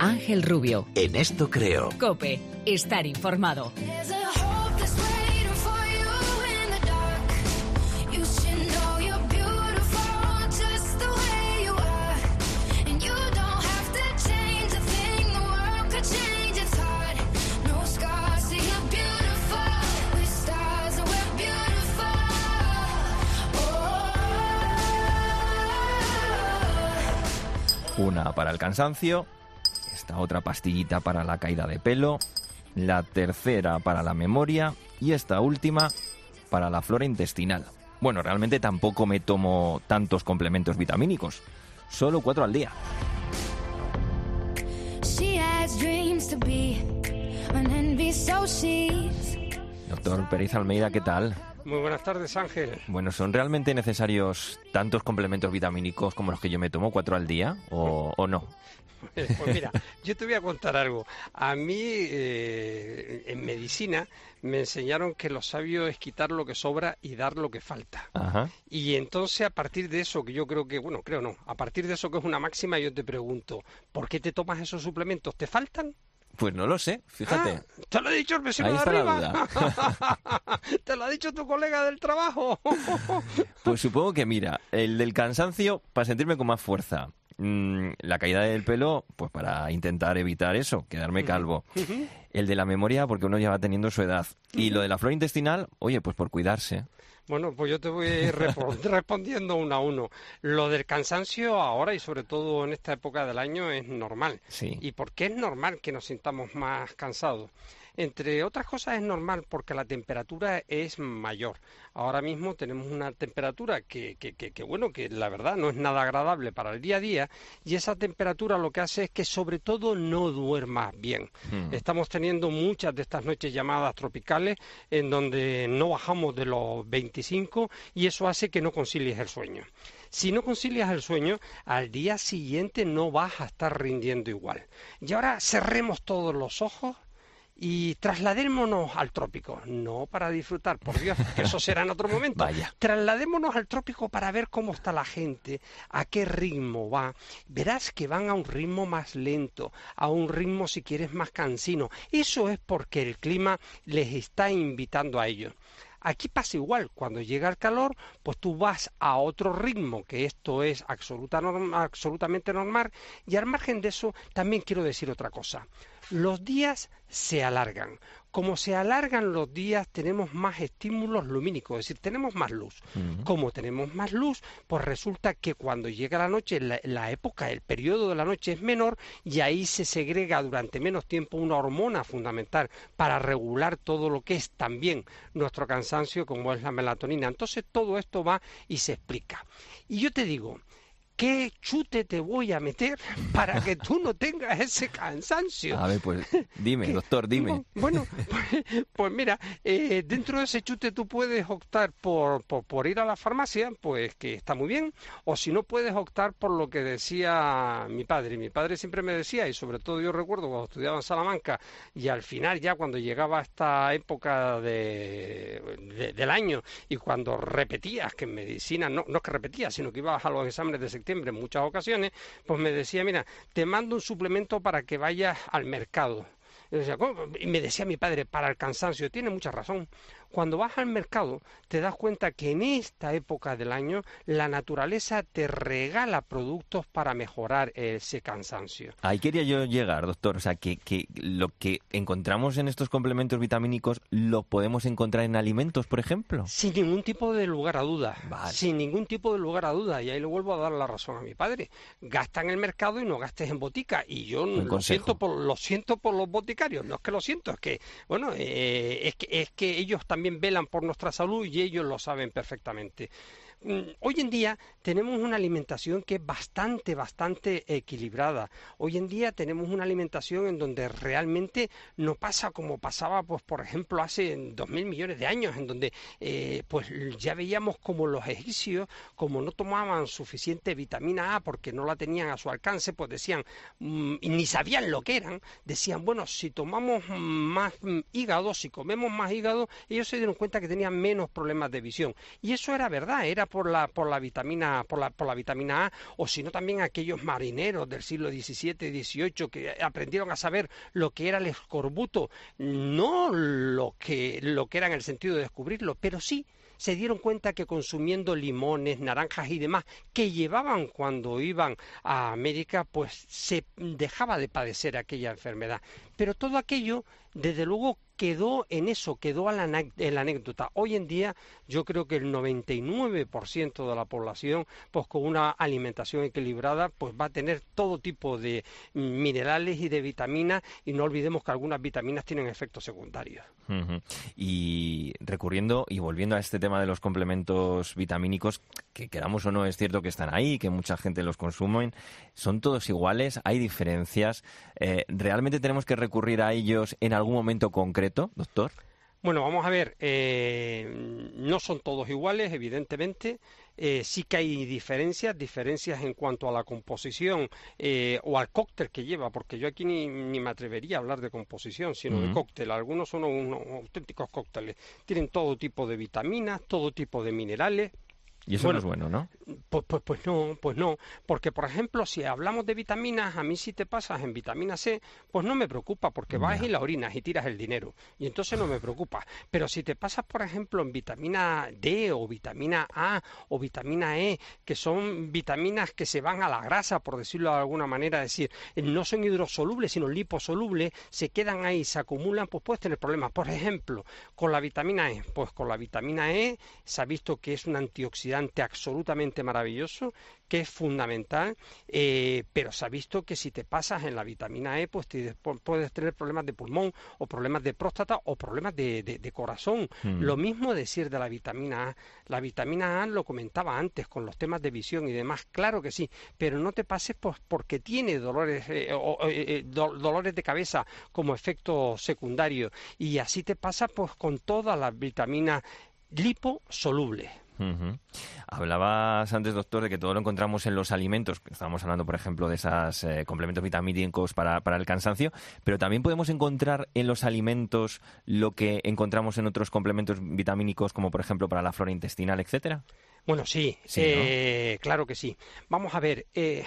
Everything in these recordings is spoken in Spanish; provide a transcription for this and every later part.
Ángel Rubio. En esto creo. Cope, estar informado. Una para el cansancio, esta otra pastillita para la caída de pelo, la tercera para la memoria y esta última para la flora intestinal. Bueno, realmente tampoco me tomo tantos complementos vitamínicos, solo cuatro al día. Doctor Pérez Almeida, ¿qué tal? Muy buenas tardes, Ángel. Bueno, ¿son realmente necesarios tantos complementos vitamínicos como los que yo me tomo, cuatro al día, o, no? Pues, pues mira, yo te voy a contar algo. A mí, eh, en medicina, me enseñaron que lo sabio es quitar lo que sobra y dar lo que falta. Y entonces, a partir de eso, que yo creo que, bueno, creo no, a partir de eso que es una máxima, yo te pregunto, ¿por qué te tomas esos suplementos? ¿Te faltan? Pues no lo sé, fíjate. Ah, te lo ha dicho el vecino de arriba. te lo ha dicho tu colega del trabajo. pues supongo que mira, el del cansancio para sentirme con más fuerza. Mm, la caída del pelo, pues para intentar evitar eso, quedarme calvo. El de la memoria, porque uno ya va teniendo su edad. Y lo de la flora intestinal, oye, pues por cuidarse. Bueno, pues yo te voy a ir respondiendo uno a uno. Lo del cansancio ahora y sobre todo en esta época del año es normal. Sí. ¿Y por qué es normal que nos sintamos más cansados? Entre otras cosas es normal porque la temperatura es mayor. Ahora mismo tenemos una temperatura que, que, que, bueno, que la verdad no es nada agradable para el día a día y esa temperatura lo que hace es que sobre todo no duermas bien. Hmm. Estamos teniendo muchas de estas noches llamadas tropicales en donde no bajamos de los 25 y eso hace que no concilies el sueño. Si no concilias el sueño, al día siguiente no vas a estar rindiendo igual. Y ahora cerremos todos los ojos y trasladémonos al trópico, no para disfrutar, por Dios, que eso será en otro momento. Vaya. Trasladémonos al trópico para ver cómo está la gente, a qué ritmo va. Verás que van a un ritmo más lento, a un ritmo si quieres más cansino. Eso es porque el clima les está invitando a ello. Aquí pasa igual, cuando llega el calor, pues tú vas a otro ritmo, que esto es absolutamente normal, y al margen de eso también quiero decir otra cosa los días se alargan. Como se alargan los días, tenemos más estímulos lumínicos, es decir, tenemos más luz. Como tenemos más luz, pues resulta que cuando llega la noche, la, época, el periodo de la noche es menor y ahí se segrega durante menos tiempo una hormona fundamental para regular todo lo que es también nuestro cansancio, como es la melatonina. Entonces todo esto va y se explica. Y yo te digo, ¿qué chute te voy a meter para que tú no tengas ese cansancio? A ver, pues dime, doctor, dime. Bueno, pues, pues mira, eh, dentro de ese chute tú puedes optar por, por, ir a la farmacia, pues que está muy bien, o si no puedes optar por lo que decía mi padre. Mi padre siempre me decía, y sobre todo yo recuerdo cuando estudiaba en Salamanca, y al final ya cuando llegaba esta época de, del año y cuando repetías que en medicina, no, no es que repetías, sino que ibas a los exámenes de septiembre, en muchas ocasiones, pues me decía, mira, te mando un suplemento para que vayas al mercado. Y me decía mi padre, para el cansancio, tiene mucha razón. Cuando vas al mercado te das cuenta que en esta época del año la naturaleza te regala productos para mejorar ese cansancio. Ahí quería yo llegar, doctor. O sea, que, que lo que encontramos en estos complementos vitamínicos lo podemos encontrar en alimentos, por ejemplo. Sin ningún tipo de lugar a duda. Sin ningún tipo de lugar a duda. Y ahí le vuelvo a dar la razón a mi padre. Gasta en el mercado y no gastes en botica. Y yo lo siento, por, lo siento por los boticarios. No es que lo siento, es que, bueno, eh, es, que, es que ellos también también velan por nuestra salud y ellos lo saben perfectamente. Mm, hoy en día tenemos una alimentación que es bastante, bastante equilibrada. Hoy en día tenemos una alimentación en donde realmente no pasa como pasaba, pues, por ejemplo, hace dos mil millones de años, en donde eh, pues ya veíamos como los egipcios, como no tomaban suficiente vitamina A porque no la tenían a su alcance, pues decían, mm, y ni sabían lo que eran, decían, bueno, si tomamos más hígado, si comemos más hígado, ellos se dieron cuenta que tenían menos problemas de visión. Y eso era verdad, era por la, por la vitamina, por la, por la vitamina A, o si no también aquellos marineros del siglo XVII y XVIII que aprendieron a saber lo que era el escorbuto, no lo que, lo que era en el sentido de descubrirlo, pero sí se dieron cuenta que consumiendo limones, naranjas y demás que llevaban cuando iban a América, pues se dejaba de padecer aquella enfermedad. Pero todo aquello, desde luego, quedó en eso, quedó a la, en la anécdota. Hoy en día yo creo que el 99% de la población, pues con una alimentación equilibrada, pues va a tener todo tipo de minerales y de vitaminas y no olvidemos que algunas vitaminas tienen efectos secundarios. Y recurriendo y volviendo a este tema de los complementos vitamínicos, que quedamos o no, es cierto que están ahí, que mucha gente los consume, ¿son todos iguales? ¿Hay diferencias? Eh, ¿Realmente tenemos que recurrir a ellos en algún momento concreto, doctor? Bueno, vamos a ver, eh, no son todos iguales, evidentemente. Eh, sí que hay diferencias, diferencias en cuanto a la composición eh, o al cóctel que lleva, porque yo aquí ni, me atrevería a hablar de composición, sino de cóctel. Algunos son unos auténticos cócteles. Tienen todo tipo de vitaminas, todo tipo de minerales, y eso no es bueno, ¿no? Pues, pues, pues no, pues no. Porque, por ejemplo, si hablamos de vitaminas, a mí si te pasas en vitamina C, pues no me preocupa, porque vas y la orinas y tiras el dinero. Y entonces no me preocupa. Pero si te pasas, por ejemplo, en vitamina D o vitamina A o vitamina E, que son vitaminas que se van a la grasa, por decirlo de alguna manera, es decir, no son hidrosolubles, sino liposolubles, se quedan ahí, se acumulan, pues puedes tener problemas. Por ejemplo, con la vitamina E, pues con la vitamina E se ha visto que es un antioxidante absolutamente maravilloso que es fundamental, eh, pero se ha visto que si te pasas en la vitamina E, pues puedes tener problemas de pulmón o problemas de próstata o problemas de, corazón. Mm. Lo mismo decir de la vitamina A. La vitamina A lo comentaba antes con los temas de visión y demás, claro que sí, pero no te pases pues, porque tiene dolores, eh, eh, dolores de cabeza como efecto secundario y así te pasa pues con todas las vitaminas liposolubles. Hablabas antes, doctor, de que todo lo encontramos en los alimentos. Estábamos hablando, por ejemplo, de esos eh, complementos vitamínicos para, para el cansancio, pero también podemos encontrar en los alimentos lo que encontramos en otros complementos vitamínicos, como por ejemplo para la flora intestinal, etcétera. Bueno, sí, eh, claro que sí. Vamos a ver, eh,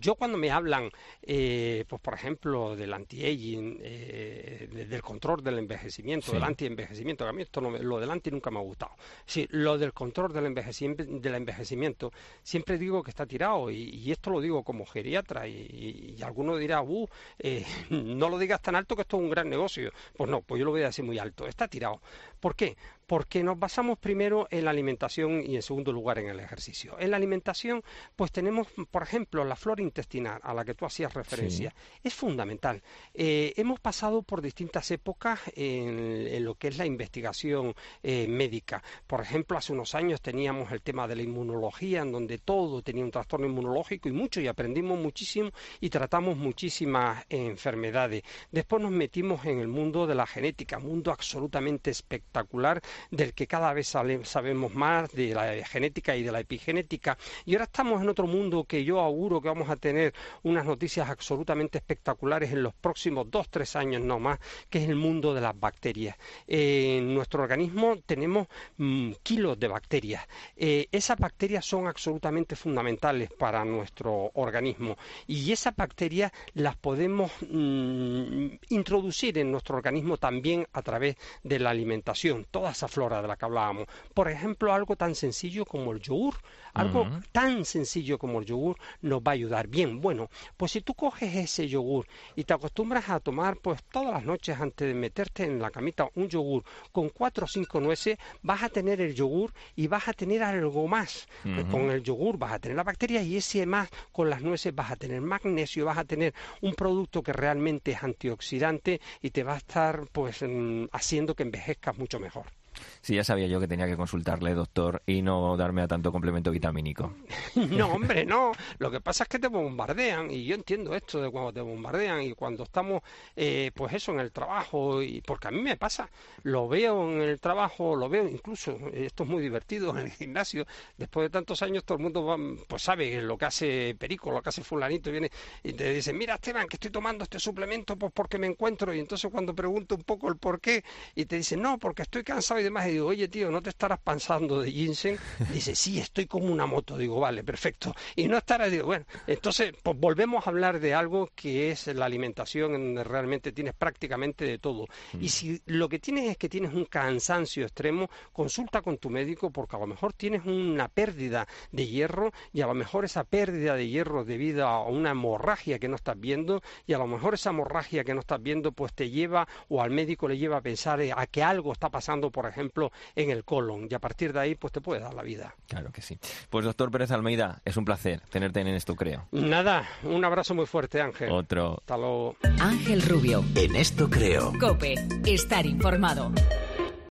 yo cuando me hablan, eh, pues por ejemplo, del anti-aging, del control del envejecimiento, del anti-envejecimiento, que a mí esto no lo del anti nunca me ha gustado. Sí, lo del control del envejecimiento, del envejecimiento siempre digo que está tirado y, esto lo digo como geriatra y, y, alguno dirá, uh, no lo digas tan alto que esto es un gran negocio. Pues no, pues yo lo voy a decir muy alto, está tirado. ¿Por qué? Porque nos basamos primero en la alimentación y en segundo lugar en el ejercicio. En la alimentación, pues tenemos, por ejemplo, la flora intestinal a la que tú hacías referencia. Es fundamental. Eh, hemos pasado por distintas épocas en, lo que es la investigación eh, médica. Por ejemplo, hace unos años teníamos el tema de la inmunología, en donde todo tenía un trastorno inmunológico y mucho, y aprendimos muchísimo y tratamos muchísimas enfermedades. Después nos metimos en el mundo de la genética, mundo absolutamente espectacular del que cada vez sabemos más de la genética y de la epigenética. Y ahora estamos en otro mundo que yo auguro que vamos a tener unas noticias absolutamente espectaculares en los próximos dos, tres años no más, que es el mundo de las bacterias. en nuestro organismo tenemos mm, kilos de bacterias. Eh, esas bacterias son absolutamente fundamentales para nuestro organismo y esas bacterias las podemos mm, introducir en nuestro organismo también a través de la alimentación toda esa flora de la que hablábamos. Por ejemplo, algo tan sencillo como el yogur. Algo tan sencillo como el yogur nos va a ayudar. Bien, bueno, pues si tú coges ese yogur y te acostumbras a tomar pues todas las noches antes de meterte en la camita un yogur con cuatro o cinco nueces, vas a tener el yogur y vas a tener algo más. Con el yogur vas a tener la bacteria y ese más con las nueces vas a tener magnesio, vas a tener un producto que realmente es antioxidante y te va a estar pues mm, haciendo que envejezcas mucho mejor. Sí, ya sabía yo que tenía que consultarle, doctor, y no darme a tanto complemento vitamínico. no, hombre, no. Lo que pasa es que te bombardean, y yo entiendo esto de cuando te bombardean y cuando estamos, eh, pues eso, en el trabajo, y porque a mí me pasa, lo veo en el trabajo, lo veo incluso, esto es muy divertido en el gimnasio, después de tantos años todo el mundo va, pues sabe lo que hace Perico, lo que hace fulanito, y viene y te dice, mira Esteban, que estoy tomando este suplemento pues porque me encuentro, y entonces cuando pregunto un poco el por qué, y te dicen, no, porque estoy cansado y problemas y digo, oye tío, ¿no te estarás pensando de ginseng? Dice, sí, estoy como una moto. Digo, vale, perfecto. Y no estarás, digo, bueno, entonces pues volvemos a hablar de algo que es la alimentación, en donde realmente tienes prácticamente de todo. Y si lo que tienes es que tienes un cansancio extremo, consulta con tu médico porque a lo mejor tienes una pérdida de hierro y a lo mejor esa pérdida de hierro debido a una hemorragia que no estás viendo y a lo mejor esa hemorragia que no estás viendo pues te lleva o al médico le lleva a pensar eh, a que algo está pasando, por ejemplo, en el colon y a partir de ahí pues te puede dar la vida. Claro que sí. Pues doctor Pérez Almeida, es un placer tenerte en esto, creo. Nada, un abrazo muy fuerte, Ángel. Otro. Hasta luego. Ángel Rubio. En esto creo. Cope, estar informado.